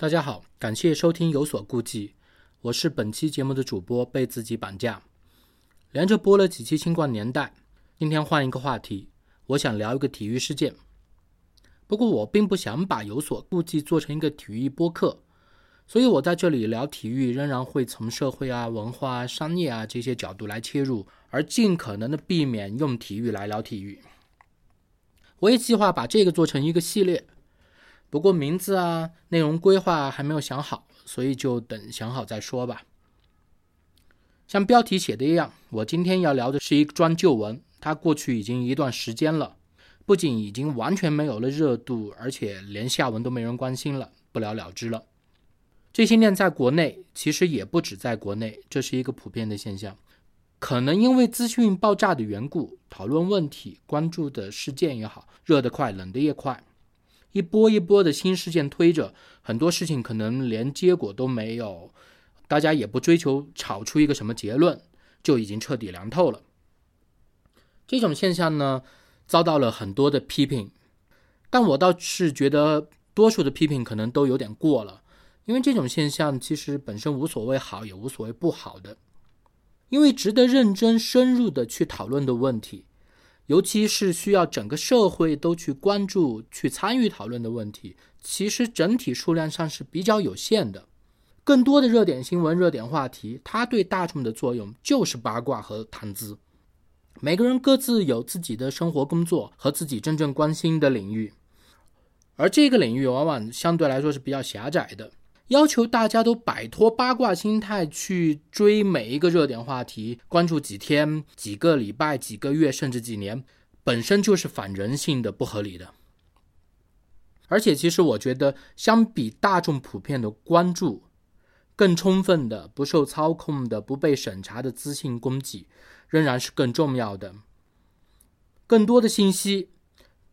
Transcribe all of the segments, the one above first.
大家好，感谢收听有所顾忌，我是本期节目的主播被自己绑架，连着播了几期新冠年代，今天换一个话题，我想聊一个体育事件。不过我并不想把有所顾忌做成一个体育播客，所以我在这里聊体育仍然会从社会啊、文化啊、商业啊这些角度来切入，而尽可能的避免用体育来聊体育。我也计划把这个做成一个系列。不过名字啊，内容规划还没有想好，所以就等想好再说吧。像标题写的一样，我今天要聊的是一桩旧闻，它过去已经一段时间了，不仅已经完全没有了热度，而且连下文都没人关心了，不了了之了。这些年在国内，其实也不止在国内，这是一个普遍的现象。可能因为资讯爆炸的缘故，讨论问题、关注的事件也好，热得快，冷得也快。一波一波的新事件推着，很多事情可能连结果都没有，大家也不追求炒出一个什么结论，就已经彻底凉透了。这种现象呢，遭到了很多的批评，但我倒是觉得多数的批评可能都有点过了，因为这种现象其实本身无所谓好，也无所谓不好的，因为值得认真深入的去讨论的问题。尤其是需要整个社会都去关注、去参与讨论的问题，其实整体数量上是比较有限的。更多的热点新闻、热点话题，它对大众的作用就是八卦和谈资。每个人各自有自己的生活、工作和自己真正关心的领域，而这个领域往往相对来说是比较狭窄的。要求大家都摆脱八卦心态，去追每一个热点话题，关注几天、几个礼拜、几个月，甚至几年，本身就是反人性的、不合理的。而且，其实我觉得，相比大众普遍的关注，更充分的、不受操控的、不被审查的资讯供给，仍然是更重要的。更多的信息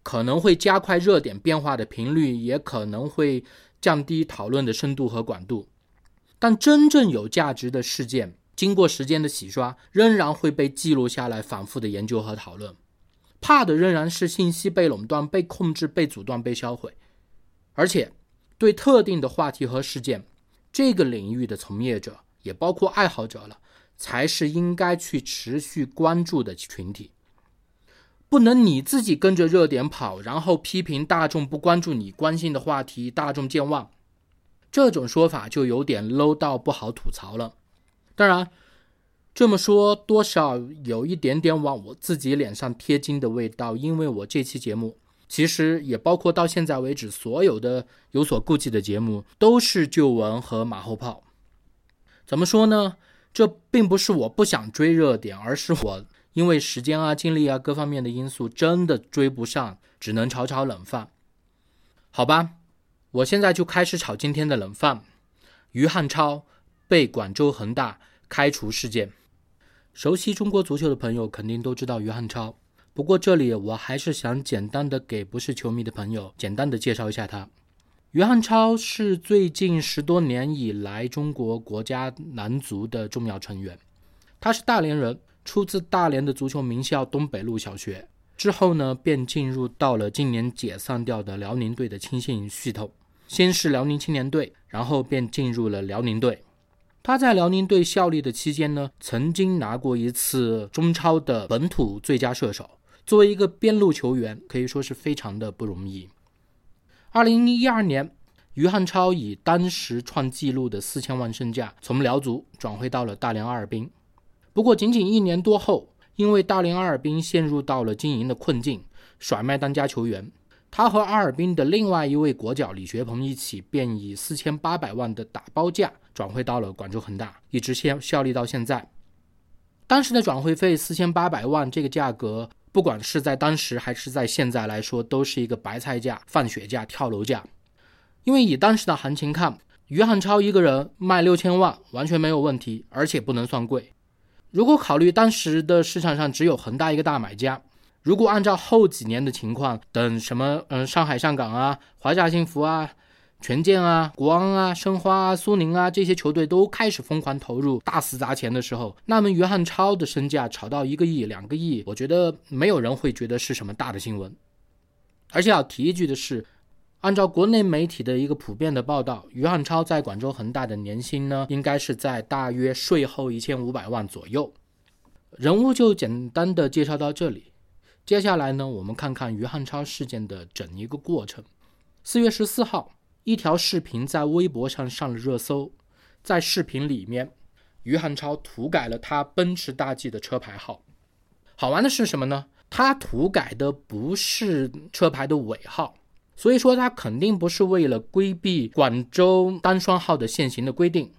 可能会加快热点变化的频率，也可能会。降低讨论的深度和广度，但真正有价值的事件，经过时间的洗刷，仍然会被记录下来，反复的研究和讨论。怕的仍然是信息被垄断、被控制、被阻断、被销毁。而且，对特定的话题和事件，这个领域的从业者，也包括爱好者了，才是应该去持续关注的群体。不能你自己跟着热点跑，然后批评大众不关注你关心的话题，大众健忘，这种说法就有点 low 到不好吐槽了。当然，这么说多少有一点点往我自己脸上贴金的味道，因为我这期节目其实也包括到现在为止所有的有所顾忌的节目，都是旧闻和马后炮。怎么说呢？这并不是我不想追热点，而是我。因为时间啊、精力啊各方面的因素，真的追不上，只能炒炒冷饭。好吧，我现在就开始炒今天的冷饭。于汉超被广州恒大开除事件，熟悉中国足球的朋友肯定都知道于汉超。不过这里我还是想简单的给不是球迷的朋友简单的介绍一下他。于汉超是最近十多年以来中国国家男足的重要成员，他是大连人。出自大连的足球名校东北路小学，之后呢，便进入到了今年解散掉的辽宁队的青训系统。先是辽宁青年队，然后便进入了辽宁队。他在辽宁队效力的期间呢，曾经拿过一次中超的本土最佳射手。作为一个边路球员，可以说是非常的不容易。二零一二年，于汉超以当时创纪录的四千万身价，从辽足转会到了大连阿尔滨。不过，仅仅一年多后，因为大连阿尔滨陷入到了经营的困境，甩卖当家球员，他和阿尔滨的另外一位国脚李学鹏一起，便以四千八百万的打包价转会到了广州恒大，一直效效力到现在。当时的转会费四千八百万，这个价格，不管是在当时还是在现在来说，都是一个白菜价、放血价、跳楼价。因为以当时的行情看，于汉超一个人卖六千万完全没有问题，而且不能算贵。如果考虑当时的市场上只有恒大一个大买家，如果按照后几年的情况，等什么嗯上海上港啊、华夏幸福啊、权健啊、国安啊、申花啊、苏宁啊这些球队都开始疯狂投入、大肆砸钱的时候，那么于汉超的身价炒到一个亿、两个亿，我觉得没有人会觉得是什么大的新闻。而且要提一句的是，按照国内媒体的一个普遍的报道，于汉超在广州恒大的年薪呢，应该是在大约税后一千五百万左右。人物就简单的介绍到这里，接下来呢，我们看看于汉超事件的整一个过程。四月十四号，一条视频在微博上上了热搜，在视频里面，于汉超涂改了他奔驰大 G 的车牌号。好玩的是什么呢？他涂改的不是车牌的尾号。所以说，他肯定不是为了规避广州单双号的限行的规定。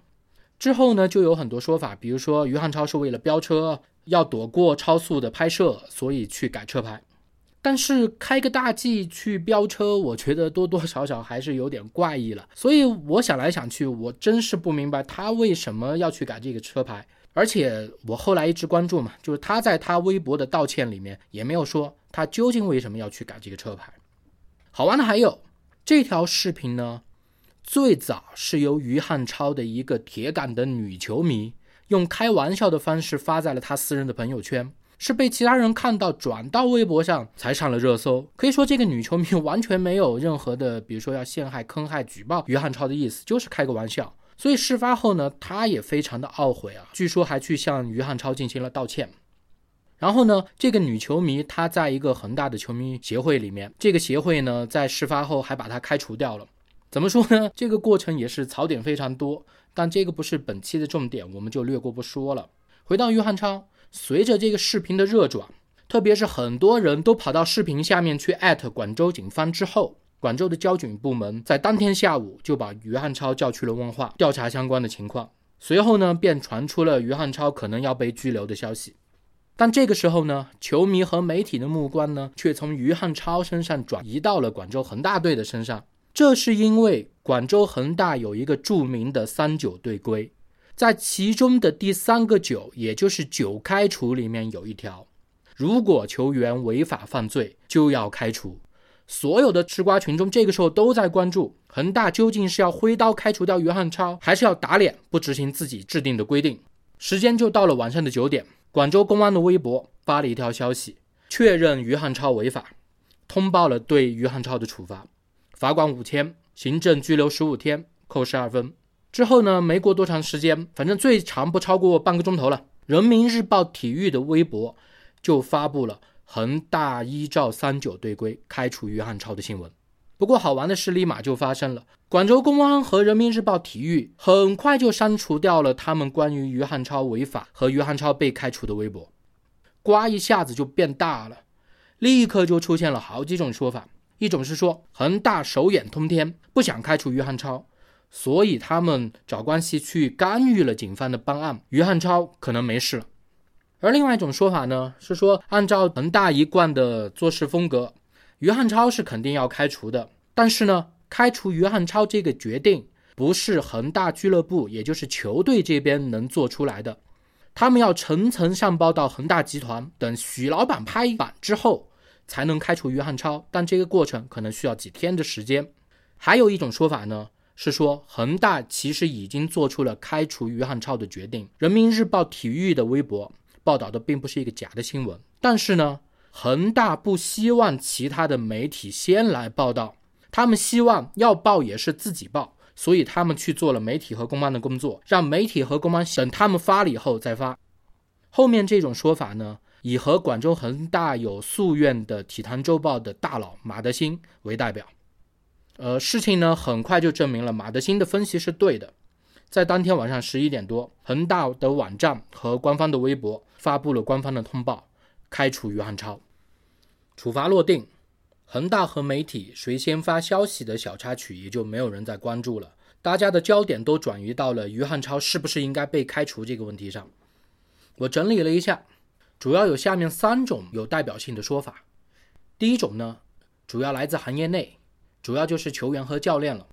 之后呢，就有很多说法，比如说于汉超是为了飙车，要躲过超速的拍摄，所以去改车牌。但是开个大 G 去飙车，我觉得多多少少还是有点怪异了。所以我想来想去，我真是不明白他为什么要去改这个车牌。而且我后来一直关注嘛，就是他在他微博的道歉里面也没有说他究竟为什么要去改这个车牌。好玩的还有这条视频呢，最早是由于汉超的一个铁杆的女球迷用开玩笑的方式发在了他私人的朋友圈，是被其他人看到转到微博上才上了热搜。可以说这个女球迷完全没有任何的，比如说要陷害、坑害、举报于汉超的意思，就是开个玩笑。所以事发后呢，她也非常的懊悔啊，据说还去向于汉超进行了道歉。然后呢，这个女球迷她在一个恒大的球迷协会里面，这个协会呢在事发后还把她开除掉了。怎么说呢？这个过程也是槽点非常多，但这个不是本期的重点，我们就略过不说了。回到于汉超，随着这个视频的热转，特别是很多人都跑到视频下面去艾特广州警方之后，广州的交警部门在当天下午就把于汉超叫去了问话，调查相关的情况。随后呢，便传出了于汉超可能要被拘留的消息。但这个时候呢，球迷和媒体的目光呢，却从于汉超身上转移到了广州恒大队的身上。这是因为广州恒大有一个著名的三九队规，在其中的第三个九，也就是九开除里面有一条，如果球员违法犯罪，就要开除。所有的吃瓜群众这个时候都在关注恒大究竟是要挥刀开除掉于汉超，还是要打脸不执行自己制定的规定。时间就到了晚上的九点。广州公安的微博发了一条消息，确认于汉超违法，通报了对于汉超的处罚，罚款五千，行政拘留十五天，扣十二分。之后呢，没过多长时间，反正最长不超过半个钟头了，人民日报体育的微博就发布了恒大依照三九队规开除于汉超的新闻。不过好玩的事立马就发生了，广州公安和人民日报体育很快就删除掉了他们关于于汉超违法和于汉超被开除的微博，瓜一下子就变大了，立刻就出现了好几种说法，一种是说恒大手眼通天，不想开除于汉超，所以他们找关系去干预了警方的办案，于汉超可能没事了，而另外一种说法呢是说按照恒大一贯的做事风格。于汉超是肯定要开除的，但是呢，开除于汉超这个决定不是恒大俱乐部，也就是球队这边能做出来的，他们要层层上报到恒大集团，等许老板拍板之后才能开除于汉超，但这个过程可能需要几天的时间。还有一种说法呢，是说恒大其实已经做出了开除于汉超的决定。人民日报体育的微博报道的并不是一个假的新闻，但是呢。恒大不希望其他的媒体先来报道，他们希望要报也是自己报，所以他们去做了媒体和公安的工作，让媒体和公安等他们发了以后再发。后面这种说法呢，以和广州恒大有夙愿的体坛周报的大佬马德兴为代表。呃，事情呢很快就证明了马德兴的分析是对的，在当天晚上十一点多，恒大的网站和官方的微博发布了官方的通报。开除于汉超，处罚落定，恒大和媒体谁先发消息的小插曲也就没有人再关注了，大家的焦点都转移到了于汉超是不是应该被开除这个问题上。我整理了一下，主要有下面三种有代表性的说法。第一种呢，主要来自行业内，主要就是球员和教练了，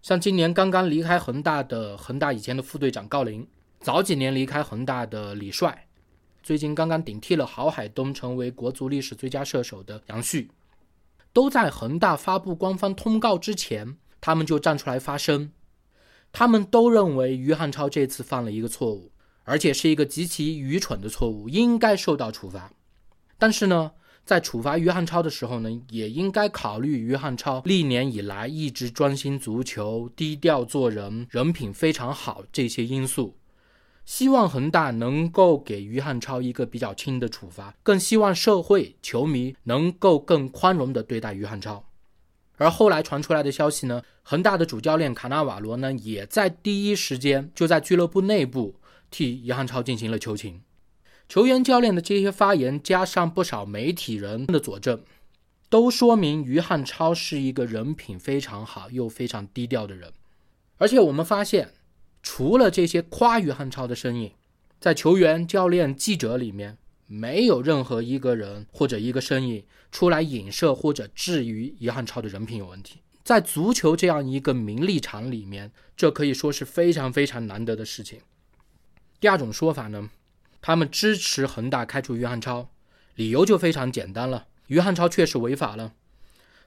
像今年刚刚离开恒大的恒大以前的副队长郜林，早几年离开恒大的李帅。最近刚刚顶替了郝海东成为国足历史最佳射手的杨旭，都在恒大发布官方通告之前，他们就站出来发声。他们都认为于汉超这次犯了一个错误，而且是一个极其愚蠢的错误，应该受到处罚。但是呢，在处罚于汉超的时候呢，也应该考虑于汉超历年以来一直专心足球、低调做人、人品非常好这些因素。希望恒大能够给于汉超一个比较轻的处罚，更希望社会球迷能够更宽容的对待于汉超。而后来传出来的消息呢，恒大的主教练卡纳瓦罗呢，也在第一时间就在俱乐部内部替于汉超进行了求情。球员、教练的这些发言，加上不少媒体人的佐证，都说明于汉超是一个人品非常好又非常低调的人。而且我们发现，除了这些夸于汉超的身影，在球员、教练、记者里面，没有任何一个人或者一个身影出来影射或者质疑于汉超的人品有问题。在足球这样一个名利场里面，这可以说是非常非常难得的事情。第二种说法呢？他们支持恒大开除于汉超，理由就非常简单了：于汉超确实违法了，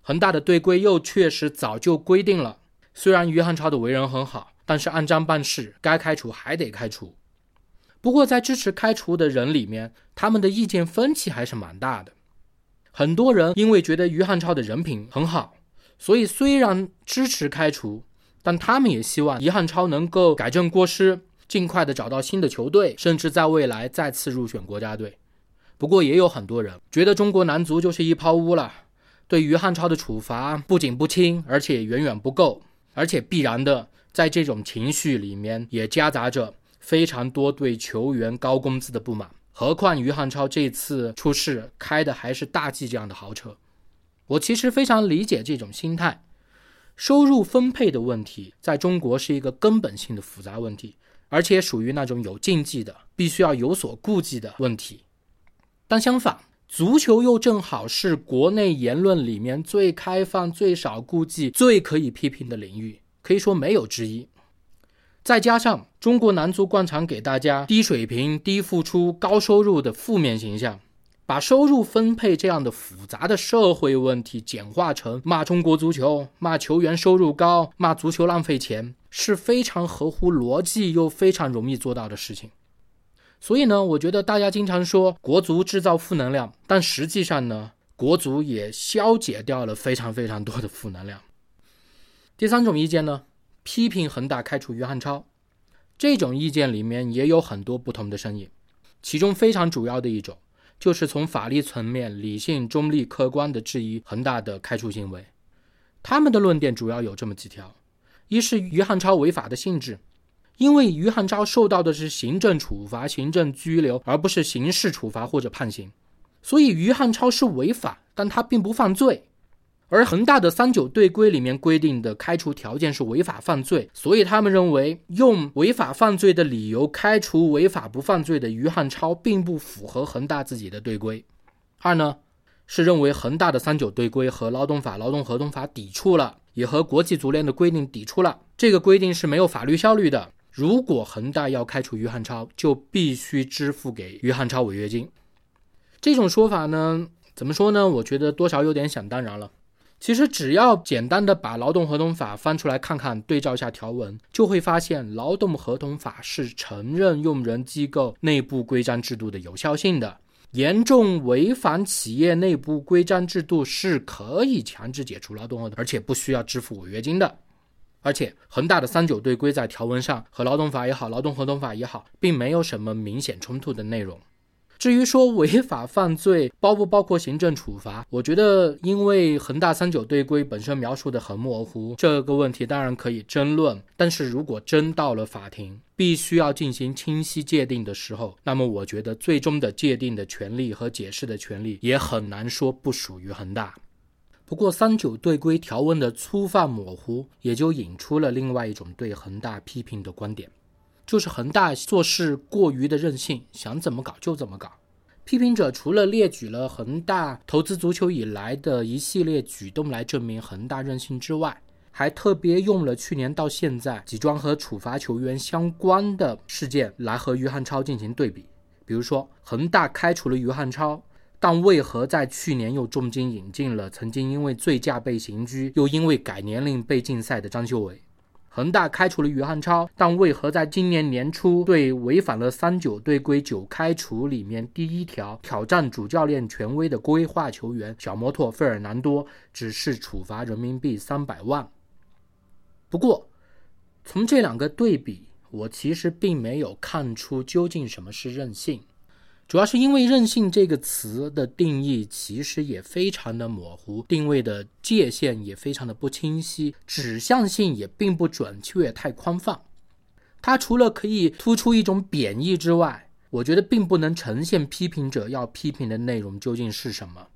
恒大的队规又确实早就规定了。虽然于汉超的为人很好，但是按章办事，该开除还得开除。不过，在支持开除的人里面，他们的意见分歧还是蛮大的。很多人因为觉得于汉超的人品很好，所以虽然支持开除，但他们也希望于汉超能够改正过失。尽快的找到新的球队，甚至在未来再次入选国家队。不过也有很多人觉得中国男足就是一泡污了，对于汉超的处罚不仅不轻，而且远远不够，而且必然的在这种情绪里面也夹杂着非常多对球员高工资的不满。何况于汉超这次出事开的还是大 G 这样的豪车。我其实非常理解这种心态，收入分配的问题在中国是一个根本性的复杂问题。而且属于那种有禁忌的，必须要有所顾忌的问题。但相反，足球又正好是国内言论里面最开放、最少顾忌、最可以批评的领域，可以说没有之一。再加上中国男足惯常给大家低水平、低付出、高收入的负面形象。把收入分配这样的复杂的社会问题简化成骂中国足球、骂球员收入高、骂足球浪费钱，是非常合乎逻辑又非常容易做到的事情。所以呢，我觉得大家经常说国足制造负能量，但实际上呢，国足也消解掉了非常非常多的负能量。第三种意见呢，批评恒大开除于汉超，这种意见里面也有很多不同的声音，其中非常主要的一种。就是从法律层面理性、中立、客观地质疑恒大的开除行为。他们的论点主要有这么几条：一是于汉超违法的性质，因为于汉超受到的是行政处罚、行政拘留，而不是刑事处罚或者判刑，所以于汉超是违法，但他并不犯罪。而恒大的三九队规里面规定的开除条件是违法犯罪，所以他们认为用违法犯罪的理由开除违法不犯罪的于汉超，并不符合恒大自己的队规。二呢，是认为恒大的三九队规和劳动法、劳动合同法抵触了，也和国际足联的规定抵触了。这个规定是没有法律效力的。如果恒大要开除于汉超，就必须支付给于汉超违约金。这种说法呢，怎么说呢？我觉得多少有点想当然了。其实只要简单的把劳动合同法翻出来看看，对照一下条文，就会发现劳动合同法是承认用人机构内部规章制度的有效性的。严重违反企业内部规章制度是可以强制解除劳动合同，而且不需要支付违约金的。而且恒大的三九队规在条文上和劳动法也好，劳动合同法也好，并没有什么明显冲突的内容。至于说违法犯罪包不包括行政处罚，我觉得因为恒大三九队规本身描述的很模糊，这个问题当然可以争论。但是如果真到了法庭，必须要进行清晰界定的时候，那么我觉得最终的界定的权利和解释的权利也很难说不属于恒大。不过三九队规条文的粗放模糊，也就引出了另外一种对恒大批评的观点。就是恒大做事过于的任性，想怎么搞就怎么搞。批评者除了列举了恒大投资足球以来的一系列举动来证明恒大任性之外，还特别用了去年到现在几桩和处罚球员相关的事件来和于汉超进行对比。比如说，恒大开除了于汉超，但为何在去年又重金引进了曾经因为醉驾被刑拘，又因为改年龄被禁赛的张修维？恒大开除了于汉超，但为何在今年年初对违反了三九队规九开除里面第一条挑战主教练权威的规划球员小摩托费尔南多只是处罚人民币三百万？不过，从这两个对比，我其实并没有看出究竟什么是任性。主要是因为“任性”这个词的定义其实也非常的模糊，定位的界限也非常的不清晰，指向性也并不准确，太宽泛。它除了可以突出一种贬义之外，我觉得并不能呈现批评者要批评的内容究竟是什么。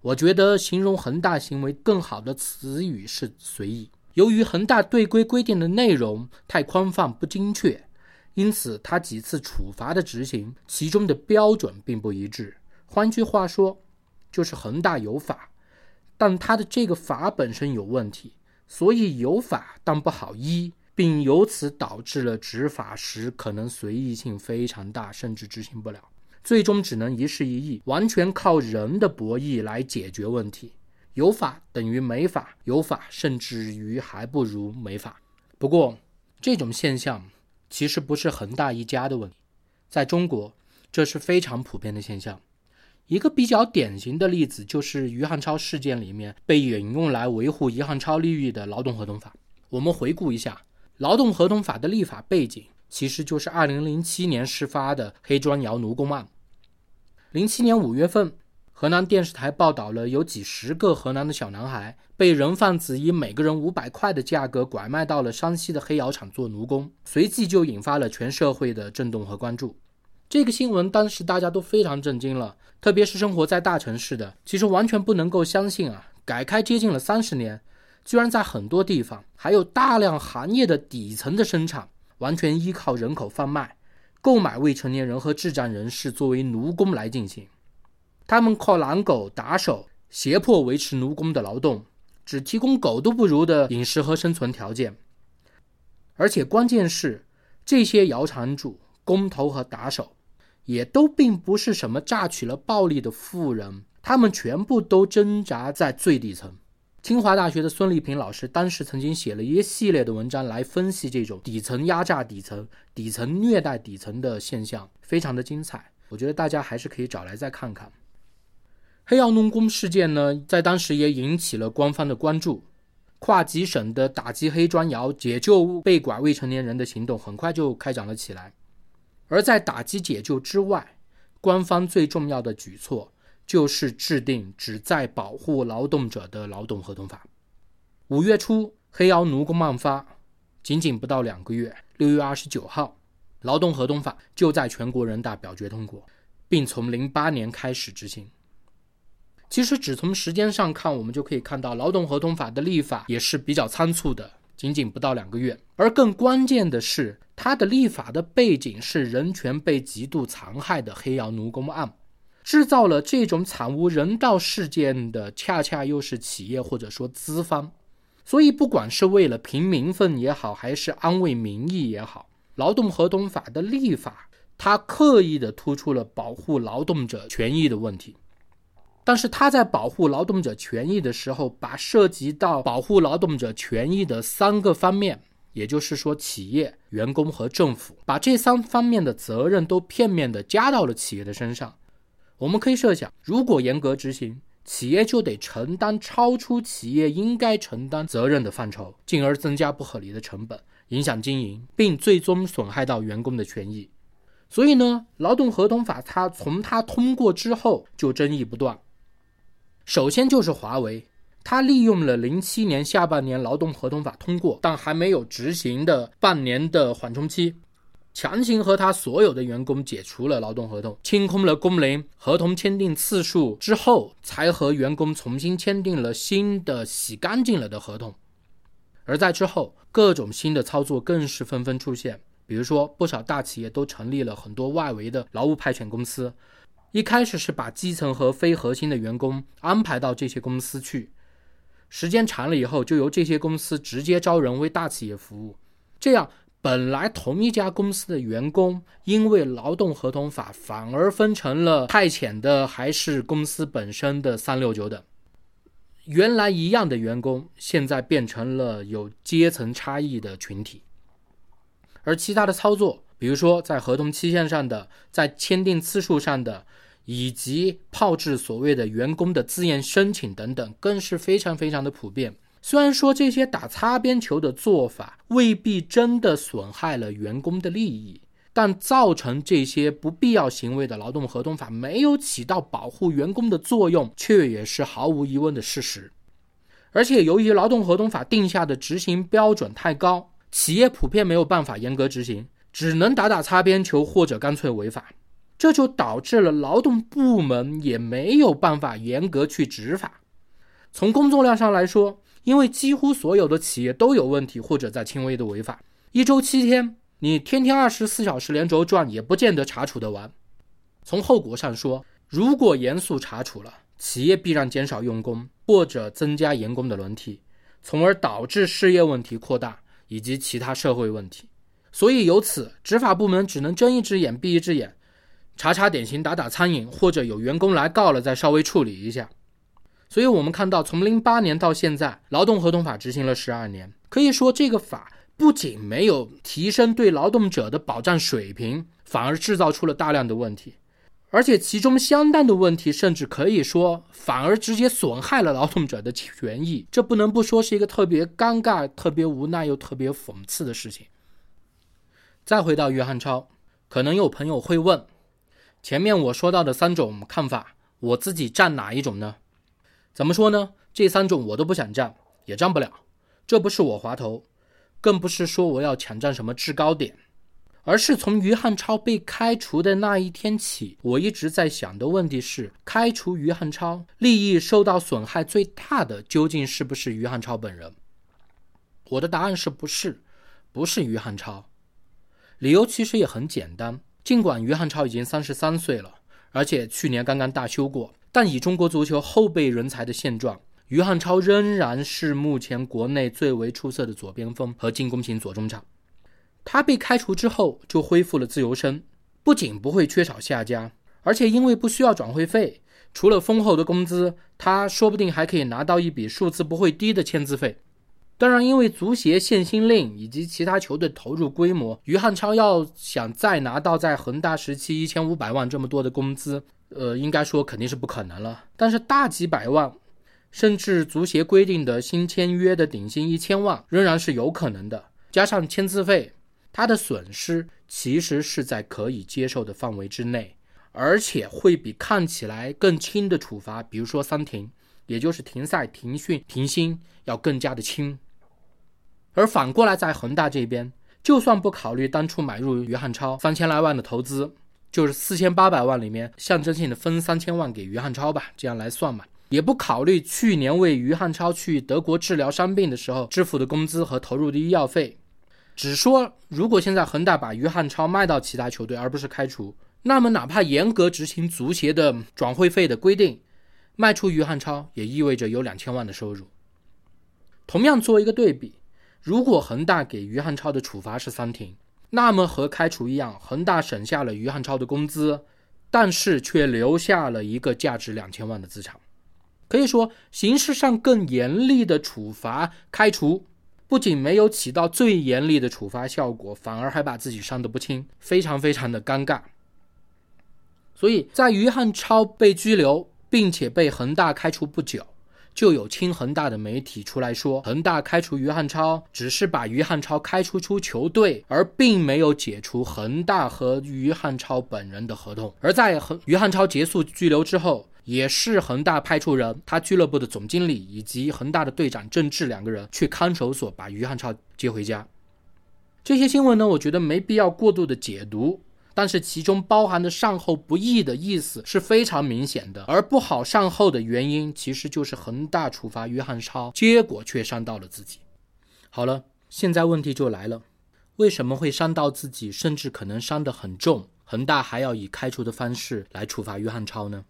我觉得形容恒大行为更好的词语是随意。由于恒大队规规定的内容太宽泛不精确。因此，他几次处罚的执行，其中的标准并不一致。换句话说，就是恒大有法，但他的这个法本身有问题，所以有法但不好依，并由此导致了执法时可能随意性非常大，甚至执行不了，最终只能一事一议，完全靠人的博弈来解决问题。有法等于没法，有法甚至于还不如没法。不过，这种现象。其实不是恒大一家的问题，在中国这是非常普遍的现象。一个比较典型的例子就是余汉超事件里面被引用来维护余汉超利益的劳动合同法。我们回顾一下劳动合同法的立法背景，其实就是2007年事发的黑砖窑奴工案。07年5月份。河南电视台报道了有几十个河南的小男孩被人贩子以每个人五百块的价格拐卖到了山西的黑窑厂做奴工，随即就引发了全社会的震动和关注。这个新闻当时大家都非常震惊了，特别是生活在大城市的，其实完全不能够相信啊！改开接近了三十年，居然在很多地方还有大量行业的底层的生产完全依靠人口贩卖、购买未成年人和智障人士作为奴工来进行。他们靠狼狗打手胁迫维持奴工的劳动，只提供狗都不如的饮食和生存条件。而且关键是，这些窑厂主、工头和打手，也都并不是什么榨取了暴利的富人，他们全部都挣扎在最底层。清华大学的孙立平老师当时曾经写了一系列的文章来分析这种底层压榨底层、底层虐待底层的现象，非常的精彩。我觉得大家还是可以找来再看看。黑窑奴工事件呢，在当时也引起了官方的关注，跨级省的打击黑砖窑、解救被拐未成年人的行动很快就开展了起来。而在打击解救之外，官方最重要的举措就是制定旨在保护劳动者的劳动合同法。五月初，黑窑奴工案发，仅仅不到两个月，六月二十九号，劳动合同法就在全国人大表决通过，并从零八年开始执行。其实只从时间上看，我们就可以看到劳动合同法的立法也是比较仓促的，仅仅不到两个月。而更关键的是，它的立法的背景是人权被极度残害的黑窑奴工案，制造了这种惨无人道事件的，恰恰又是企业或者说资方。所以，不管是为了平民愤也好，还是安慰民意也好，劳动合同法的立法，它刻意的突出了保护劳动者权益的问题。但是他在保护劳动者权益的时候，把涉及到保护劳动者权益的三个方面，也就是说企业、员工和政府，把这三方面的责任都片面的加到了企业的身上。我们可以设想，如果严格执行，企业就得承担超出企业应该承担责任的范畴，进而增加不合理的成本，影响经营，并最终损害到员工的权益。所以呢，劳动合同法它从它通过之后就争议不断。首先就是华为，他利用了零七年下半年劳动合同法通过但还没有执行的半年的缓冲期，强行和他所有的员工解除了劳动合同，清空了工龄，合同签订次数之后，才和员工重新签订了新的洗干净了的合同。而在之后，各种新的操作更是纷纷出现，比如说不少大企业都成立了很多外围的劳务派遣公司。一开始是把基层和非核心的员工安排到这些公司去，时间长了以后，就由这些公司直接招人为大企业服务。这样，本来同一家公司的员工，因为劳动合同法反而分成了派遣的还是公司本身的三六九等。原来一样的员工，现在变成了有阶层差异的群体，而其他的操作，比如说在合同期限上的，在签订次数上的，以及炮制所谓的员工的自愿申请等等，更是非常非常的普遍。虽然说这些打擦边球的做法未必真的损害了员工的利益。但造成这些不必要行为的劳动合同法没有起到保护员工的作用，却也是毫无疑问的事实。而且，由于劳动合同法定下的执行标准太高，企业普遍没有办法严格执行，只能打打擦边球或者干脆违法，这就导致了劳动部门也没有办法严格去执法。从工作量上来说，因为几乎所有的企业都有问题或者在轻微的违法，一周七天。你天天二十四小时连轴转，也不见得查处得完。从后果上说，如果严肃查处了，企业必然减少用工，或者增加员工的轮替，从而导致失业问题扩大以及其他社会问题。所以由此，执法部门只能睁一只眼闭一只眼，查查典型，打打苍蝇，或者有员工来告了再稍微处理一下。所以我们看到，从零八年到现在，劳动合同法执行了十二年，可以说这个法。不仅没有提升对劳动者的保障水平，反而制造出了大量的问题，而且其中相当的问题，甚至可以说反而直接损害了劳动者的权益。这不能不说是一个特别尴尬、特别无奈又特别讽刺的事情。再回到约翰超，可能有朋友会问：前面我说到的三种看法，我自己站哪一种呢？怎么说呢？这三种我都不想站，也站不了。这不是我滑头。更不是说我要抢占什么制高点，而是从于汉超被开除的那一天起，我一直在想的问题是：开除于汉超，利益受到损害最大的究竟是不是于汉超本人？我的答案是不是，不是于汉超。理由其实也很简单，尽管于汉超已经三十三岁了，而且去年刚刚大修过，但以中国足球后备人才的现状。于汉超仍然是目前国内最为出色的左边锋和进攻型左中场。他被开除之后就恢复了自由身，不仅不会缺少下家，而且因为不需要转会费，除了丰厚的工资，他说不定还可以拿到一笔数字不会低的签字费。当然，因为足协限薪令以及其他球队投入规模，于汉超要想再拿到在恒大时期一千五百万这么多的工资，呃，应该说肯定是不可能了。但是大几百万。甚至足协规定的新签约的顶薪一千万仍然是有可能的，加上签字费，他的损失其实是在可以接受的范围之内，而且会比看起来更轻的处罚，比如说三停，也就是停赛、停训、停薪，要更加的轻。而反过来，在恒大这边，就算不考虑当初买入于汉超三千来万的投资，就是四千八百万里面象征性的分三千万给于汉超吧，这样来算嘛。也不考虑去年为于汉超去德国治疗伤病的时候支付的工资和投入的医药费，只说如果现在恒大把于汉超卖到其他球队而不是开除，那么哪怕严格执行足协的转会费的规定，卖出于汉超也意味着有两千万的收入。同样做一个对比，如果恒大给于汉超的处罚是三停，那么和开除一样，恒大省下了于汉超的工资，但是却留下了一个价值两千万的资产。可以说，形式上更严厉的处罚开除，不仅没有起到最严厉的处罚效果，反而还把自己伤得不轻，非常非常的尴尬。所以在于汉超被拘留，并且被恒大开除不久，就有亲恒大的媒体出来说，恒大开除于汉超只是把于汉超开除出球队，而并没有解除恒大和于汉超本人的合同。而在恒于汉超结束拘留之后。也是恒大派出人，他俱乐部的总经理以及恒大的队长郑智两个人去看守所把于汉超接回家。这些新闻呢，我觉得没必要过度的解读，但是其中包含的善后不义的意思是非常明显的。而不好善后的原因，其实就是恒大处罚于汉超，结果却伤到了自己。好了，现在问题就来了，为什么会伤到自己，甚至可能伤得很重？恒大还要以开除的方式来处罚于汉超呢？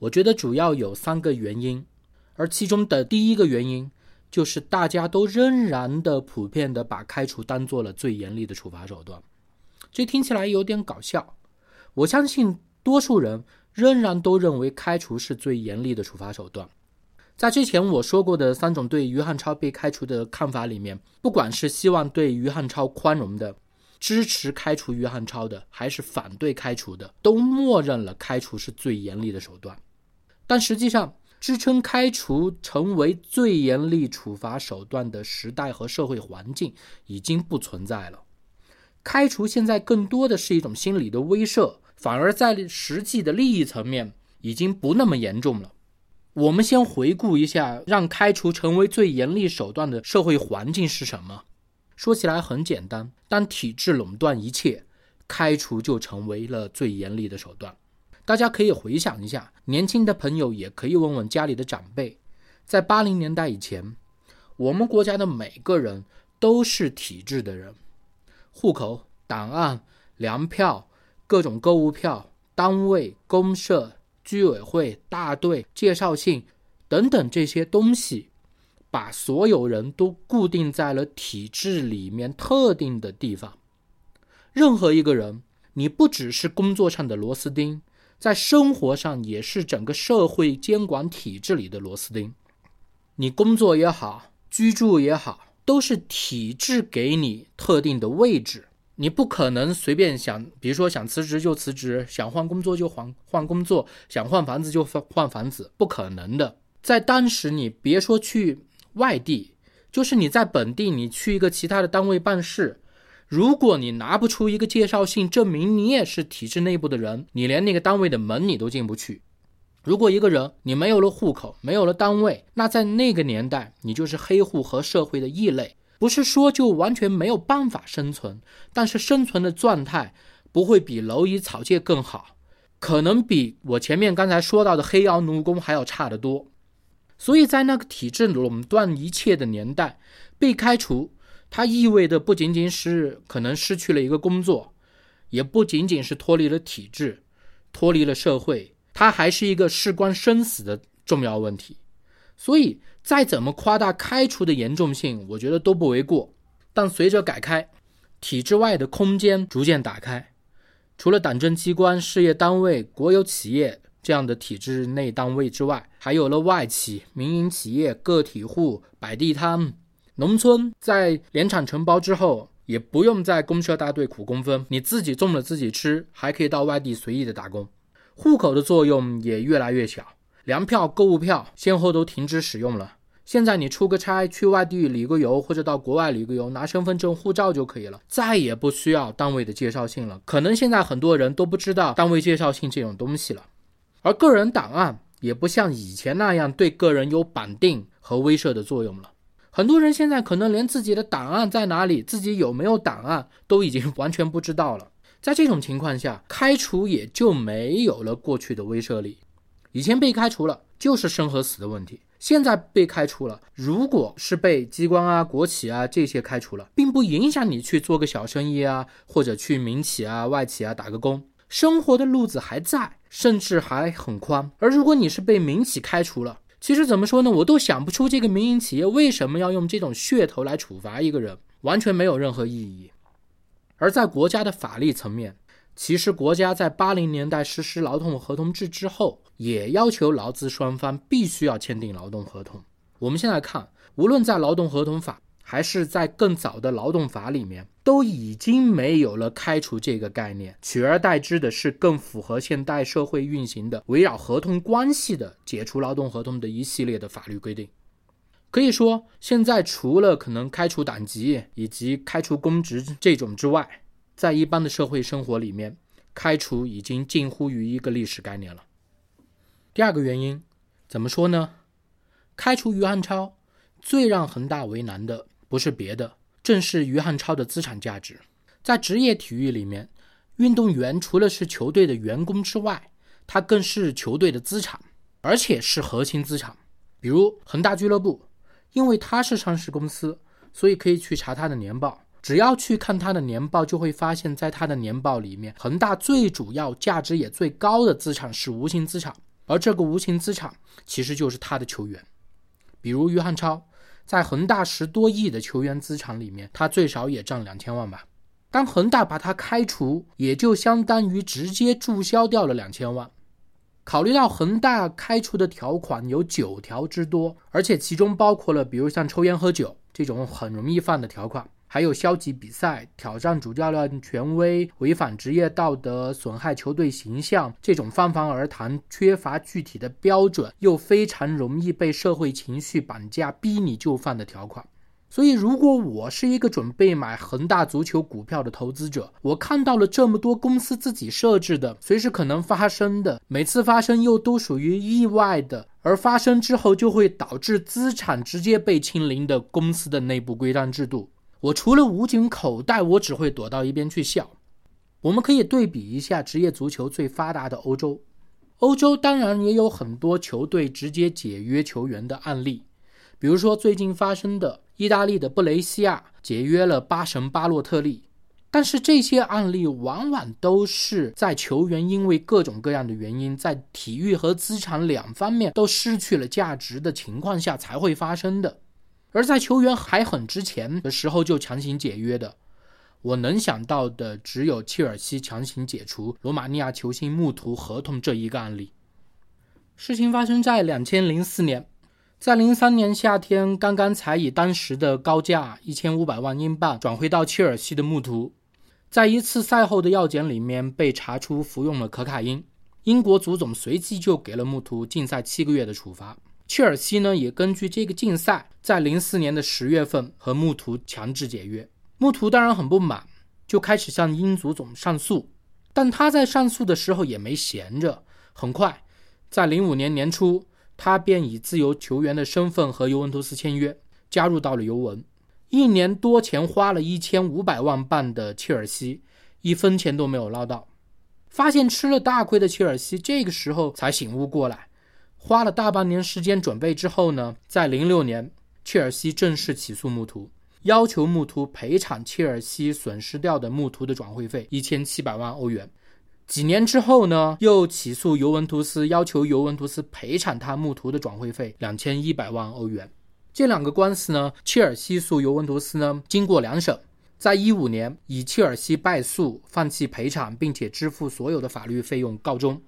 我觉得主要有三个原因，而其中的第一个原因就是大家都仍然的普遍的把开除当做了最严厉的处罚手段，这听起来有点搞笑。我相信多数人仍然都认为开除是最严厉的处罚手段。在之前我说过的三种对于汉超被开除的看法里面，不管是希望对于汉超宽容的，支持开除于汉超的，还是反对开除的，都默认了开除是最严厉的手段。但实际上，支撑开除成为最严厉处罚手段的时代和社会环境已经不存在了。开除现在更多的是一种心理的威慑，反而在实际的利益层面已经不那么严重了。我们先回顾一下，让开除成为最严厉手段的社会环境是什么？说起来很简单，当体制垄断一切，开除就成为了最严厉的手段。大家可以回想一下，年轻的朋友也可以问问家里的长辈，在八零年代以前，我们国家的每个人都是体制的人，户口、档案、粮票、各种购物票、单位、公社。居委会、大队、介绍信等等这些东西，把所有人都固定在了体制里面特定的地方。任何一个人，你不只是工作上的螺丝钉，在生活上也是整个社会监管体制里的螺丝钉。你工作也好，居住也好，都是体制给你特定的位置。你不可能随便想，比如说想辞职就辞职，想换工作就换换工作，想换房子就换换房子，不可能的。在当时，你别说去外地，就是你在本地，你去一个其他的单位办事，如果你拿不出一个介绍信证明你也是体制内部的人，你连那个单位的门你都进不去。如果一个人你没有了户口，没有了单位，那在那个年代，你就是黑户和社会的异类。不是说就完全没有办法生存，但是生存的状态不会比蝼蚁草芥更好，可能比我前面刚才说到的黑窑奴工还要差得多。所以在那个体制垄断一切的年代，被开除，它意味着不仅仅是可能失去了一个工作，也不仅仅是脱离了体制，脱离了社会，它还是一个事关生死的重要问题。所以。再怎么夸大开除的严重性，我觉得都不为过。但随着改开，体制外的空间逐渐打开，除了党政机关、事业单位、国有企业这样的体制内单位之外，还有了外企、民营企业、个体户、摆地摊、农村。在联产承包之后，也不用在公社大队苦工分，你自己种了自己吃，还可以到外地随意的打工。户口的作用也越来越小。粮票、购物票先后都停止使用了。现在你出个差去外地旅个游，或者到国外旅个游，拿身份证、护照就可以了，再也不需要单位的介绍信了。可能现在很多人都不知道单位介绍信这种东西了。而个人档案也不像以前那样对个人有绑定和威慑的作用了。很多人现在可能连自己的档案在哪里、自己有没有档案都已经完全不知道了。在这种情况下，开除也就没有了过去的威慑力。以前被开除了就是生和死的问题，现在被开除了，如果是被机关啊、国企啊这些开除了，并不影响你去做个小生意啊，或者去民企啊、外企啊打个工，生活的路子还在，甚至还很宽。而如果你是被民企开除了，其实怎么说呢？我都想不出这个民营企业为什么要用这种噱头来处罚一个人，完全没有任何意义。而在国家的法律层面，其实国家在八零年代实施劳动合同制之后。也要求劳资双方必须要签订劳动合同。我们现在看，无论在劳动合同法还是在更早的劳动法里面，都已经没有了开除这个概念，取而代之的是更符合现代社会运行的围绕合同关系的解除劳动合同的一系列的法律规定。可以说，现在除了可能开除党籍以及开除公职这种之外，在一般的社会生活里面，开除已经近乎于一个历史概念了。第二个原因，怎么说呢？开除于汉超，最让恒大为难的不是别的，正是于汉超的资产价值。在职业体育里面，运动员除了是球队的员工之外，他更是球队的资产，而且是核心资产。比如恒大俱乐部，因为它是上市公司，所以可以去查它的年报。只要去看它的年报，就会发现，在它的年报里面，恒大最主要、价值也最高的资产是无形资产。而这个无形资产其实就是他的球员，比如于汉超，在恒大十多亿的球员资产里面，他最少也占两千万吧。当恒大把他开除，也就相当于直接注销掉了两千万。考虑到恒大开出的条款有九条之多，而且其中包括了比如像抽烟喝酒这种很容易犯的条款，还有消极比赛、挑战主教练权威、违反职业道德、损害球队形象这种泛泛而谈、缺乏具体的标准又非常容易被社会情绪绑架、逼你就范的条款。所以，如果我是一个准备买恒大足球股票的投资者，我看到了这么多公司自己设置的、随时可能发生的、每次发生又都属于意外的，而发生之后就会导致资产直接被清零的公司的内部规章制度，我除了捂紧口袋，我只会躲到一边去笑。我们可以对比一下职业足球最发达的欧洲，欧洲当然也有很多球队直接解约球员的案例。比如说，最近发生的意大利的布雷西亚解约了巴神巴洛特利，但是这些案例往往都是在球员因为各种各样的原因，在体育和资产两方面都失去了价值的情况下才会发生的，而在球员还很值钱的时候就强行解约的，我能想到的只有切尔西强行解除罗马尼亚球星穆图合同这一个案例。事情发生在两千零四年。在零三年夏天，刚刚才以当时的高价一千五百万英镑转会到切尔西的穆图，在一次赛后的药检里面被查出服用了可卡因，英国足总随即就给了穆图禁赛七个月的处罚。切尔西呢也根据这个禁赛，在零四年的十月份和穆图强制解约。穆图当然很不满，就开始向英足总上诉，但他在上诉的时候也没闲着，很快，在零五年年初。他便以自由球员的身份和尤文图斯签约，加入到了尤文。一年多前花了一千五百万镑的切尔西，一分钱都没有捞到。发现吃了大亏的切尔西，这个时候才醒悟过来，花了大半年时间准备之后呢，在零六年，切尔西正式起诉穆图，要求穆图赔偿切尔西损失掉的穆图的转会费一千七百万欧元。几年之后呢，又起诉尤文图斯，要求尤文图斯赔偿他穆图的转会费两千一百万欧元。这两个官司呢，切尔西诉尤文图斯呢，经过两审，在一五年以切尔西败诉、放弃赔偿，并且支付所有的法律费用告终。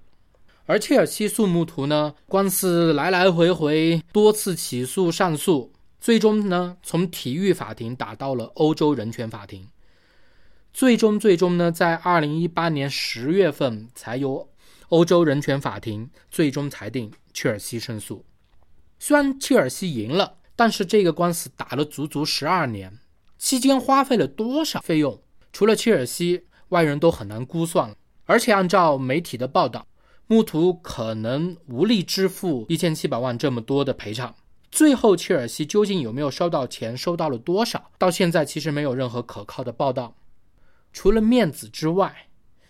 而切尔西诉穆图呢，官司来来回回，多次起诉上诉，最终呢，从体育法庭打到了欧洲人权法庭。最终，最终呢，在二零一八年十月份，才由欧洲人权法庭最终裁定切尔西胜诉。虽然切尔西赢了，但是这个官司打了足足十二年，期间花费了多少费用？除了切尔西，外人都很难估算。而且按照媒体的报道，穆图可能无力支付一千七百万这么多的赔偿。最后，切尔西究竟有没有收到钱？收到了多少？到现在其实没有任何可靠的报道。除了面子之外，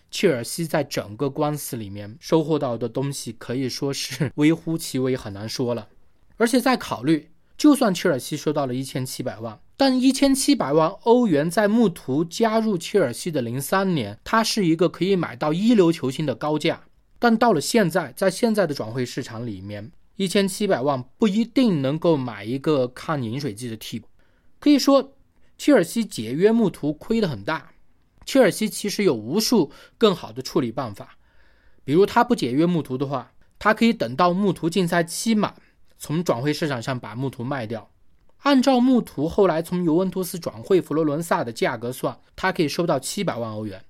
切尔西在整个官司里面收获到的东西可以说是微乎其微，很难说了。而且在考虑，就算切尔西收到了一千七百万，但一千七百万欧元在穆图加入切尔西的零三年，它是一个可以买到一流球星的高价。但到了现在，在现在的转会市场里面，一千七百万不一定能够买一个抗饮水机的替补。可以说，切尔西解约穆图亏得很大。切尔西其实有无数更好的处理办法，比如他不解约穆图的话，他可以等到穆图竞赛期满，从转会市场上把穆图卖掉。按照穆图后来从尤文图斯转会佛罗伦萨的价格算，他可以收到七百万欧元。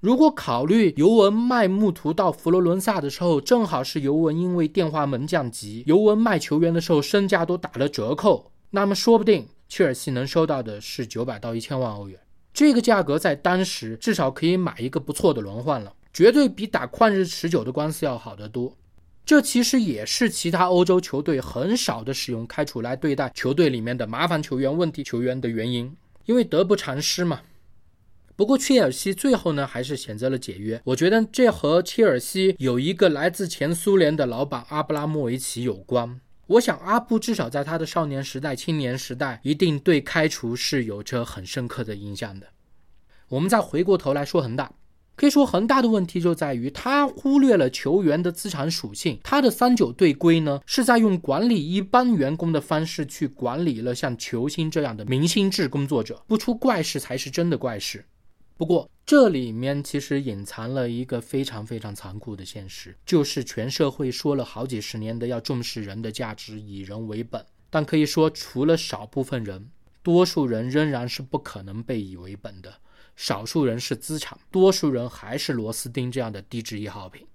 如果考虑尤文卖穆图到佛罗伦萨的时候，正好是尤文因为电话门降级，尤文卖球员的时候身价都打了折扣，那么说不定切尔西能收到的是九百到一千万欧元。这个价格在当时至少可以买一个不错的轮换了，绝对比打旷日持久的官司要好得多。这其实也是其他欧洲球队很少的使用开除来对待球队里面的麻烦球员、问题球员的原因，因为得不偿失嘛。不过切尔西最后呢还是选择了解约，我觉得这和切尔西有一个来自前苏联的老板阿布拉莫维奇有关。我想，阿布至少在他的少年时代、青年时代，一定对开除是有着很深刻的印象的。我们再回过头来说恒大，可以说恒大的问题就在于他忽略了球员的资产属性。他的三九队规呢，是在用管理一般员工的方式去管理了像球星这样的明星制工作者，不出怪事才是真的怪事。不过这里面其实隐藏了一个非常非常残酷的现实，就是全社会说了好几十年的要重视人的价值，以人为本，但可以说除了少部分人，多数人仍然是不可能被以为本的。少数人是资产，多数人还是螺丝钉这样的低质易耗品。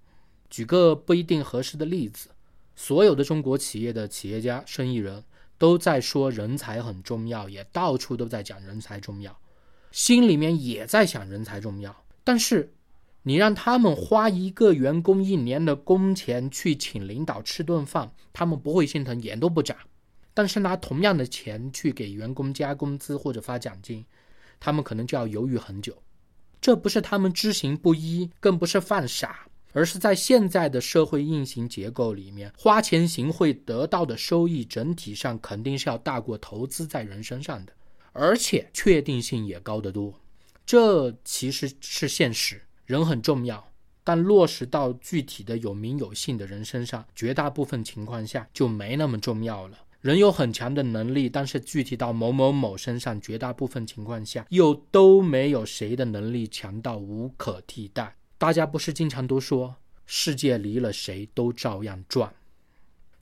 举个不一定合适的例子，所有的中国企业的企业家、生意人都在说人才很重要，也到处都在讲人才重要，心里面也在想人才重要。但是，你让他们花一个员工一年的工钱去请领导吃顿饭，他们不会心疼，眼都不眨；但是拿同样的钱去给员工加工资或者发奖金，他们可能就要犹豫很久。这不是他们知行不一，更不是犯傻。而是在现在的社会运行结构里面，花钱行贿得到的收益整体上肯定是要大过投资在人身上的，而且确定性也高得多。这其实是现实，人很重要，但落实到具体的有名有姓的人身上，绝大部分情况下就没那么重要了。人有很强的能力，但是具体到某某某身上，绝大部分情况下又都没有谁的能力强到无可替代。大家不是经常都说世界离了谁都照样转？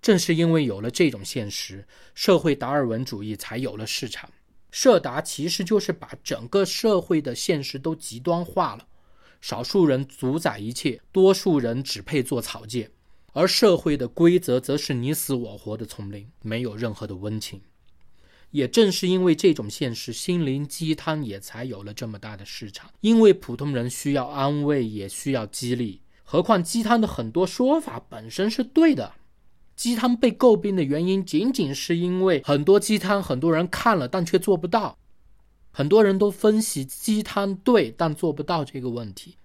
正是因为有了这种现实，社会达尔文主义才有了市场。社达其实就是把整个社会的现实都极端化了，少数人主宰一切，多数人只配做草芥，而社会的规则则是你死我活的丛林，没有任何的温情。也正是因为这种现实，心灵鸡汤也才有了这么大的市场。因为普通人需要安慰，也需要激励。何况鸡汤的很多说法本身是对的。鸡汤被诟病的原因，仅仅是因为很多鸡汤很多人看了，但却做不到。很多人都分析鸡汤对，但做不到这个问题，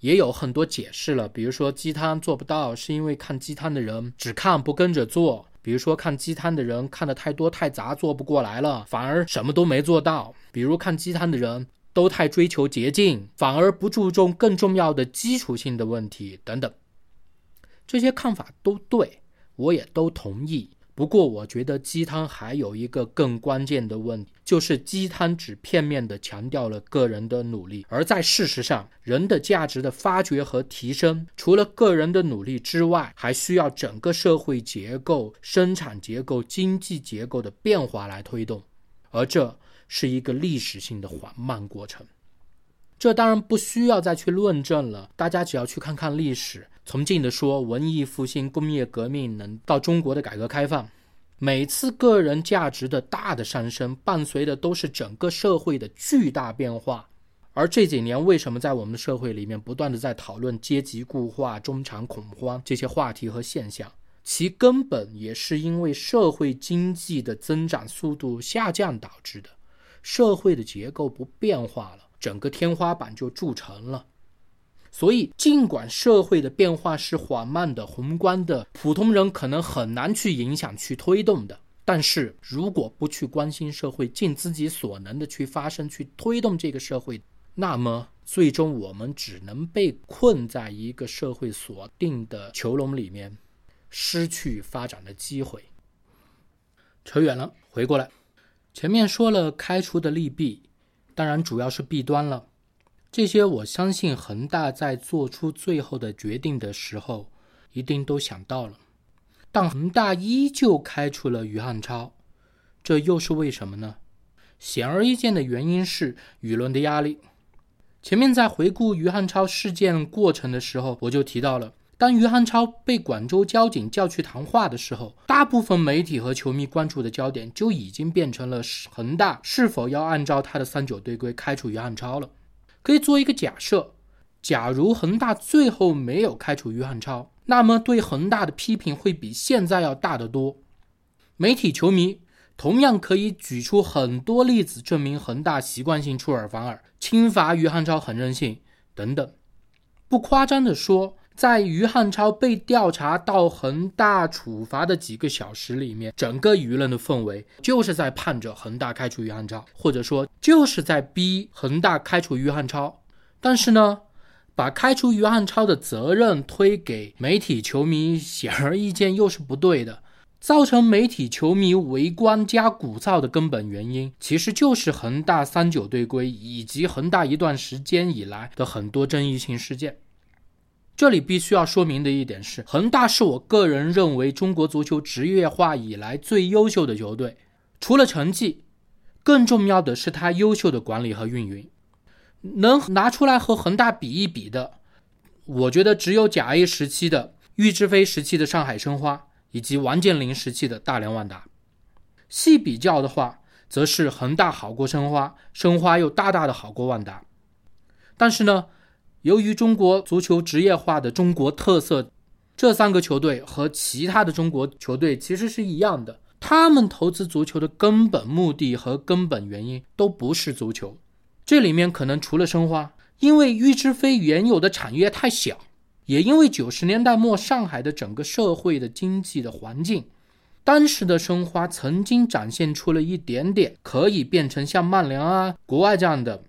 也有很多解释了。比如说鸡汤做不到，是因为看鸡汤的人只看不跟着做。比如说，看鸡汤的人看的太多太杂，做不过来了，反而什么都没做到。比如看鸡汤的人都太追求捷径，反而不注重更重要的基础性的问题等等。这些看法都对，我也都同意。不过，我觉得鸡汤还有一个更关键的问题，就是鸡汤只片面地强调了个人的努力，而在事实上，人的价值的发掘和提升，除了个人的努力之外，还需要整个社会结构、生产结构、经济结构的变化来推动，而这是一个历史性的缓慢过程。这当然不需要再去论证了，大家只要去看看历史。从近的说，文艺复兴、工业革命，能到中国的改革开放，每次个人价值的大的上升，伴随的都是整个社会的巨大变化。而这几年，为什么在我们社会里面不断的在讨论阶级固化、中产恐慌这些话题和现象？其根本也是因为社会经济的增长速度下降导致的，社会的结构不变化了，整个天花板就铸成了。所以，尽管社会的变化是缓慢的、宏观的，普通人可能很难去影响、去推动的，但是如果不去关心社会，尽自己所能的去发声、去推动这个社会，那么最终我们只能被困在一个社会锁定的囚笼里面，失去发展的机会。扯远了，回过来，前面说了开除的利弊，当然主要是弊端了。这些我相信恒大在做出最后的决定的时候，一定都想到了。但恒大依旧开除了于汉超，这又是为什么呢？显而易见的原因是舆论的压力。前面在回顾于汉超事件过程的时候，我就提到了，当于汉超被广州交警叫去谈话的时候，大部分媒体和球迷关注的焦点就已经变成了恒大是否要按照他的三九队规开除于汉超了。可以做一个假设，假如恒大最后没有开除于汉超，那么对恒大的批评会比现在要大得多。媒体、球迷同样可以举出很多例子，证明恒大习惯性出尔反尔、轻罚于汉超很任性等等。不夸张地说，在于汉超被调查到恒大处罚的几个小时里面，整个舆论的氛围就是在盼着恒大开除于汉超，或者说就是在逼恒大开除于汉超。但是呢，把开除于汉超的责任推给媒体、球迷，显而易见又是不对的。造成媒体球迷围观加鼓噪的根本原因，其实就是恒大三九队规以及恒大一段时间以来的很多争议性事件。这里必须要说明的一点是，恒大是我个人认为中国足球职业化以来最优秀的球队。除了成绩，更重要的是他优秀的管理和运营。能拿出来和恒大比一比的，我觉得只有甲 A 时期的郁智飞时期的上海申花。以及王健林时期的大连万达，细比较的话，则是恒大好过申花，申花又大大的好过万达。但是呢，由于中国足球职业化的中国特色，这三个球队和其他的中国球队其实是一样的，他们投资足球的根本目的和根本原因都不是足球。这里面可能除了申花，因为郁智飞原有的产业太小。也因为九十年代末上海的整个社会的经济的环境，当时的申花曾经展现出了一点点可以变成像曼联啊、国外这样的，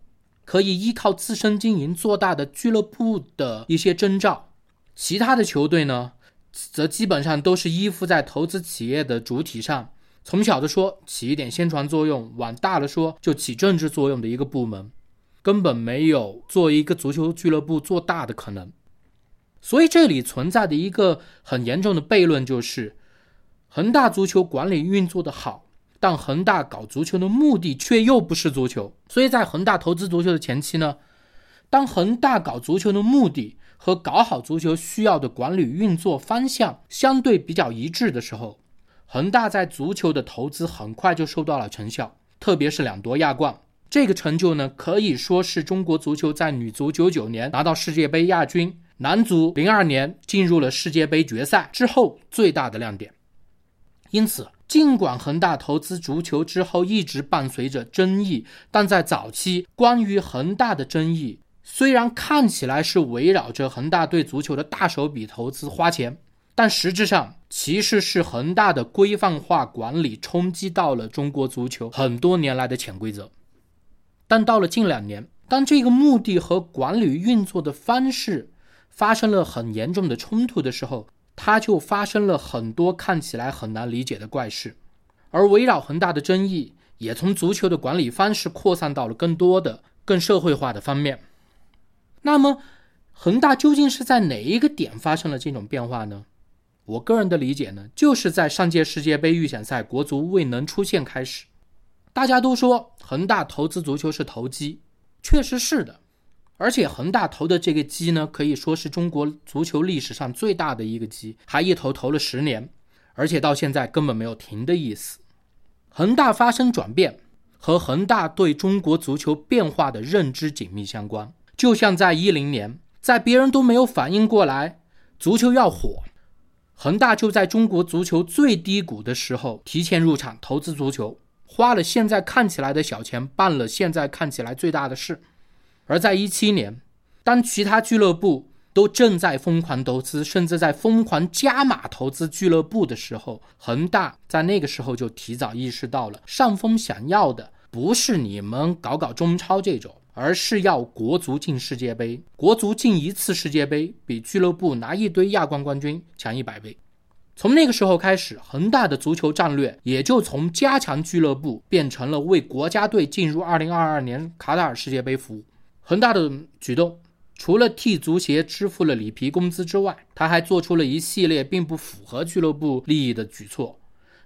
可以依靠自身经营做大的俱乐部的一些征兆。其他的球队呢，则基本上都是依附在投资企业的主体上，从小的说起一点宣传作用，往大了说就起政治作用的一个部门，根本没有做一个足球俱乐部做大的可能。所以这里存在的一个很严重的悖论就是，恒大足球管理运作的好，但恒大搞足球的目的却又不是足球。所以在恒大投资足球的前期呢，当恒大搞足球的目的和搞好足球需要的管理运作方向相对比较一致的时候，恒大在足球的投资很快就收到了成效，特别是两夺亚冠这个成就呢，可以说是中国足球在女足九九年拿到世界杯亚军。男足零二年进入了世界杯决赛之后最大的亮点。因此，尽管恒大投资足球之后一直伴随着争议，但在早期关于恒大的争议虽然看起来是围绕着恒大对足球的大手笔投资花钱，但实质上其实是恒大的规范化管理冲击到了中国足球很多年来的潜规则。但到了近两年，当这个目的和管理运作的方式，发生了很严重的冲突的时候，他就发生了很多看起来很难理解的怪事，而围绕恒大的争议也从足球的管理方式扩散到了更多的、更社会化的方面。那么，恒大究竟是在哪一个点发生了这种变化呢？我个人的理解呢，就是在上届世界杯预选赛国足未能出现开始。大家都说恒大投资足球是投机，确实是的。而且恒大投的这个机呢，可以说是中国足球历史上最大的一个机，还一投投了十年，而且到现在根本没有停的意思。恒大发生转变，和恒大对中国足球变化的认知紧密相关。就像在一零年，在别人都没有反应过来足球要火，恒大就在中国足球最低谷的时候提前入场投资足球，花了现在看起来的小钱，办了现在看起来最大的事。而在一七年，当其他俱乐部都正在疯狂投资，甚至在疯狂加码投资俱乐部的时候，恒大在那个时候就提早意识到了，上峰想要的不是你们搞搞中超这种，而是要国足进世界杯。国足进一次世界杯，比俱乐部拿一堆亚冠冠军强一百倍。从那个时候开始，恒大的足球战略也就从加强俱乐部变成了为国家队进入二零二二年卡塔尔世界杯服务。恒大的举动，除了替足协支付了里皮工资之外，他还做出了一系列并不符合俱乐部利益的举措，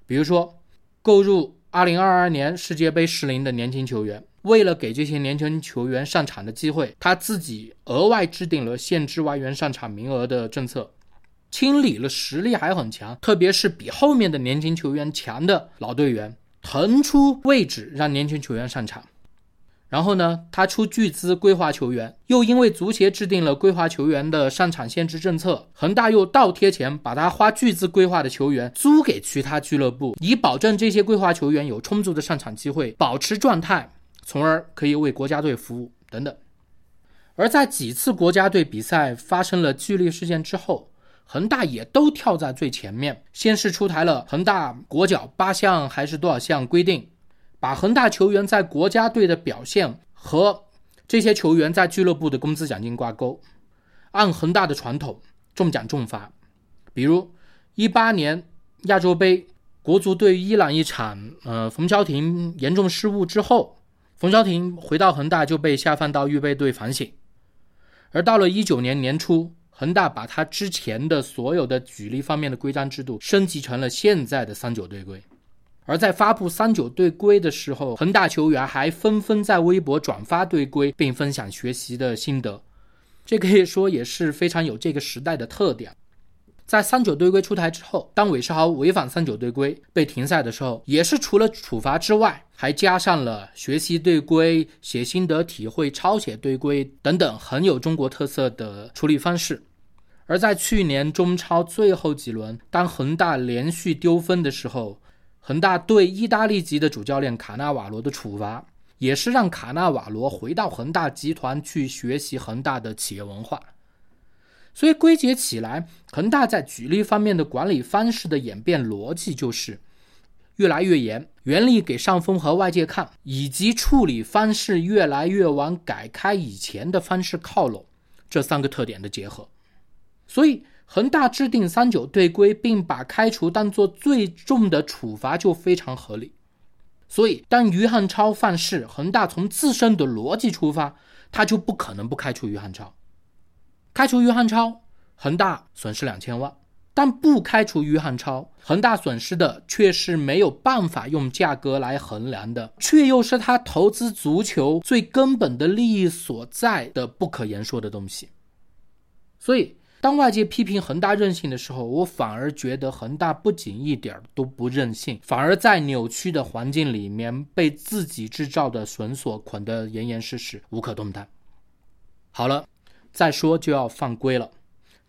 比如说购入2022年世界杯适龄的年轻球员，为了给这些年轻球员上场的机会，他自己额外制定了限制外援上场名额的政策，清理了实力还很强，特别是比后面的年轻球员强的老队员，腾出位置让年轻球员上场。然后呢，他出巨资规划球员，又因为足协制定了规划球员的上场限制政策，恒大又倒贴钱把他花巨资规划的球员租给其他俱乐部，以保证这些规划球员有充足的上场机会，保持状态，从而可以为国家队服务等等。而在几次国家队比赛发生了剧烈事件之后，恒大也都跳在最前面，先是出台了恒大国脚八项还是多少项规定。把恒大球员在国家队的表现和这些球员在俱乐部的工资奖金挂钩，按恒大的传统重奖重罚。比如一八年亚洲杯国足对伊朗一场，呃，冯潇霆严重失误之后，冯潇霆回到恒大就被下放到预备队反省。而到了一九年年初，恒大把他之前的所有的举例方面的规章制度升级成了现在的三九队规。而在发布三九队规的时候，恒大球员还纷纷在微博转发队规，并分享学习的心得。这可以说也是非常有这个时代的特点。在三九队规出台之后，当韦世豪违反三九队规被停赛的时候，也是除了处罚之外，还加上了学习队规、写心得体会、抄写队规等等很有中国特色的处理方式。而在去年中超最后几轮，当恒大连续丢分的时候，恒大对意大利籍的主教练卡纳瓦罗的处罚，也是让卡纳瓦罗回到恒大集团去学习恒大的企业文化。所以归结起来，恒大在举例方面的管理方式的演变逻辑就是越来越严，原力给上峰和外界看，以及处理方式越来越往改开以前的方式靠拢，这三个特点的结合。所以恒大制定三九队规，并把开除当做最重的处罚，就非常合理。所以当于汉超犯事，恒大从自身的逻辑出发，他就不可能不开除于汉超。开除于汉超，恒大损失两千万；但不开除于汉超，恒大损失的却是没有办法用价格来衡量的，却又是他投资足球最根本的利益所在的不可言说的东西。所以，当外界批评恒大任性的时候，我反而觉得恒大不仅一点儿都不任性，反而在扭曲的环境里面被自己制造的绳索捆得严严实实，无可动弹。好了。再说就要犯规了，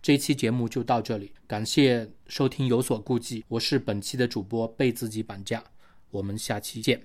这期节目就到这里，感谢收听有所顾忌，我是本期的主播被自己绑架，我们下期见。